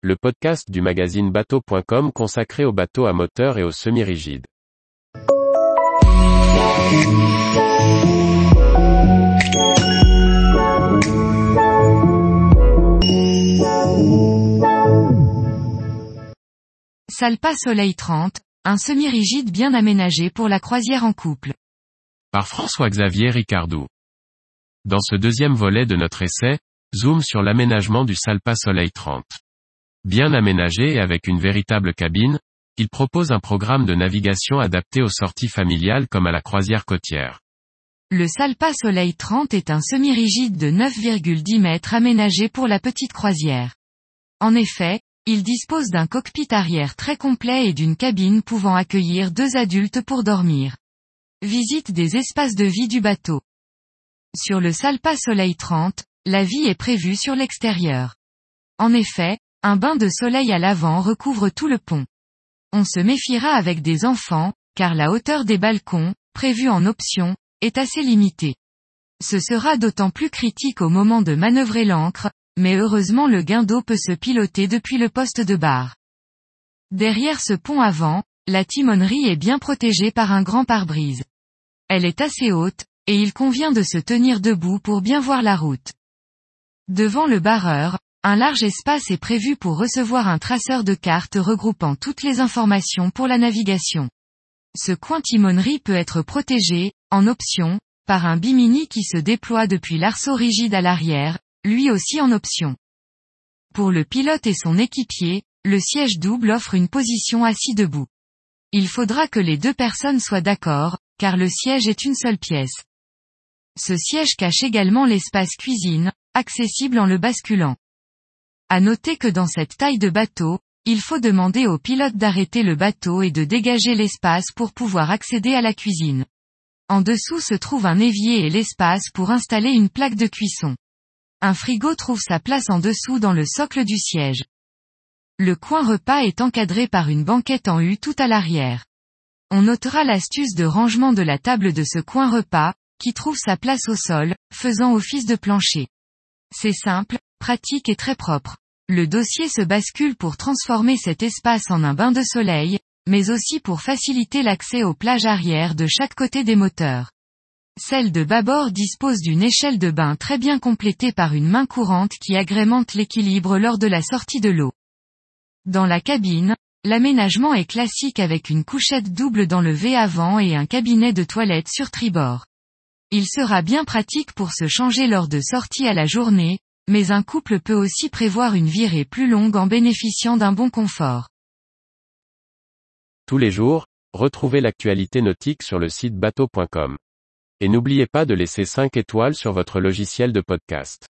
le podcast du magazine bateau.com consacré aux bateaux à moteur et aux semi-rigides. Salpa Soleil 30, un semi-rigide bien aménagé pour la croisière en couple. Par François-Xavier Ricardou. Dans ce deuxième volet de notre essai, zoom sur l'aménagement du Salpa Soleil 30. Bien aménagé et avec une véritable cabine, il propose un programme de navigation adapté aux sorties familiales comme à la croisière côtière. Le Salpa Soleil 30 est un semi-rigide de 9,10 mètres aménagé pour la petite croisière. En effet, il dispose d'un cockpit arrière très complet et d'une cabine pouvant accueillir deux adultes pour dormir. Visite des espaces de vie du bateau. Sur le Salpa Soleil 30, la vie est prévue sur l'extérieur. En effet, un bain de soleil à l'avant recouvre tout le pont. On se méfiera avec des enfants, car la hauteur des balcons, prévue en option, est assez limitée. Ce sera d'autant plus critique au moment de manœuvrer l'ancre, mais heureusement le gain d'eau peut se piloter depuis le poste de barre. Derrière ce pont avant, la timonerie est bien protégée par un grand pare-brise. Elle est assez haute, et il convient de se tenir debout pour bien voir la route. Devant le barreur, un large espace est prévu pour recevoir un traceur de cartes regroupant toutes les informations pour la navigation. Ce coin timonerie peut être protégé, en option, par un bimini qui se déploie depuis l'arceau rigide à l'arrière, lui aussi en option. Pour le pilote et son équipier, le siège double offre une position assis debout. Il faudra que les deux personnes soient d'accord, car le siège est une seule pièce. Ce siège cache également l'espace cuisine, accessible en le basculant. À noter que dans cette taille de bateau, il faut demander au pilote d'arrêter le bateau et de dégager l'espace pour pouvoir accéder à la cuisine. En dessous se trouve un évier et l'espace pour installer une plaque de cuisson. Un frigo trouve sa place en dessous dans le socle du siège. Le coin repas est encadré par une banquette en U tout à l'arrière. On notera l'astuce de rangement de la table de ce coin repas, qui trouve sa place au sol, faisant office de plancher. C'est simple, pratique et très propre. Le dossier se bascule pour transformer cet espace en un bain de soleil, mais aussi pour faciliter l'accès aux plages arrière de chaque côté des moteurs. Celle de bâbord dispose d'une échelle de bain très bien complétée par une main courante qui agrémente l'équilibre lors de la sortie de l'eau. Dans la cabine, l'aménagement est classique avec une couchette double dans le V avant et un cabinet de toilette sur tribord. Il sera bien pratique pour se changer lors de sorties à la journée, mais un couple peut aussi prévoir une virée plus longue en bénéficiant d'un bon confort. Tous les jours, retrouvez l'actualité nautique sur le site bateau.com. Et n'oubliez pas de laisser 5 étoiles sur votre logiciel de podcast.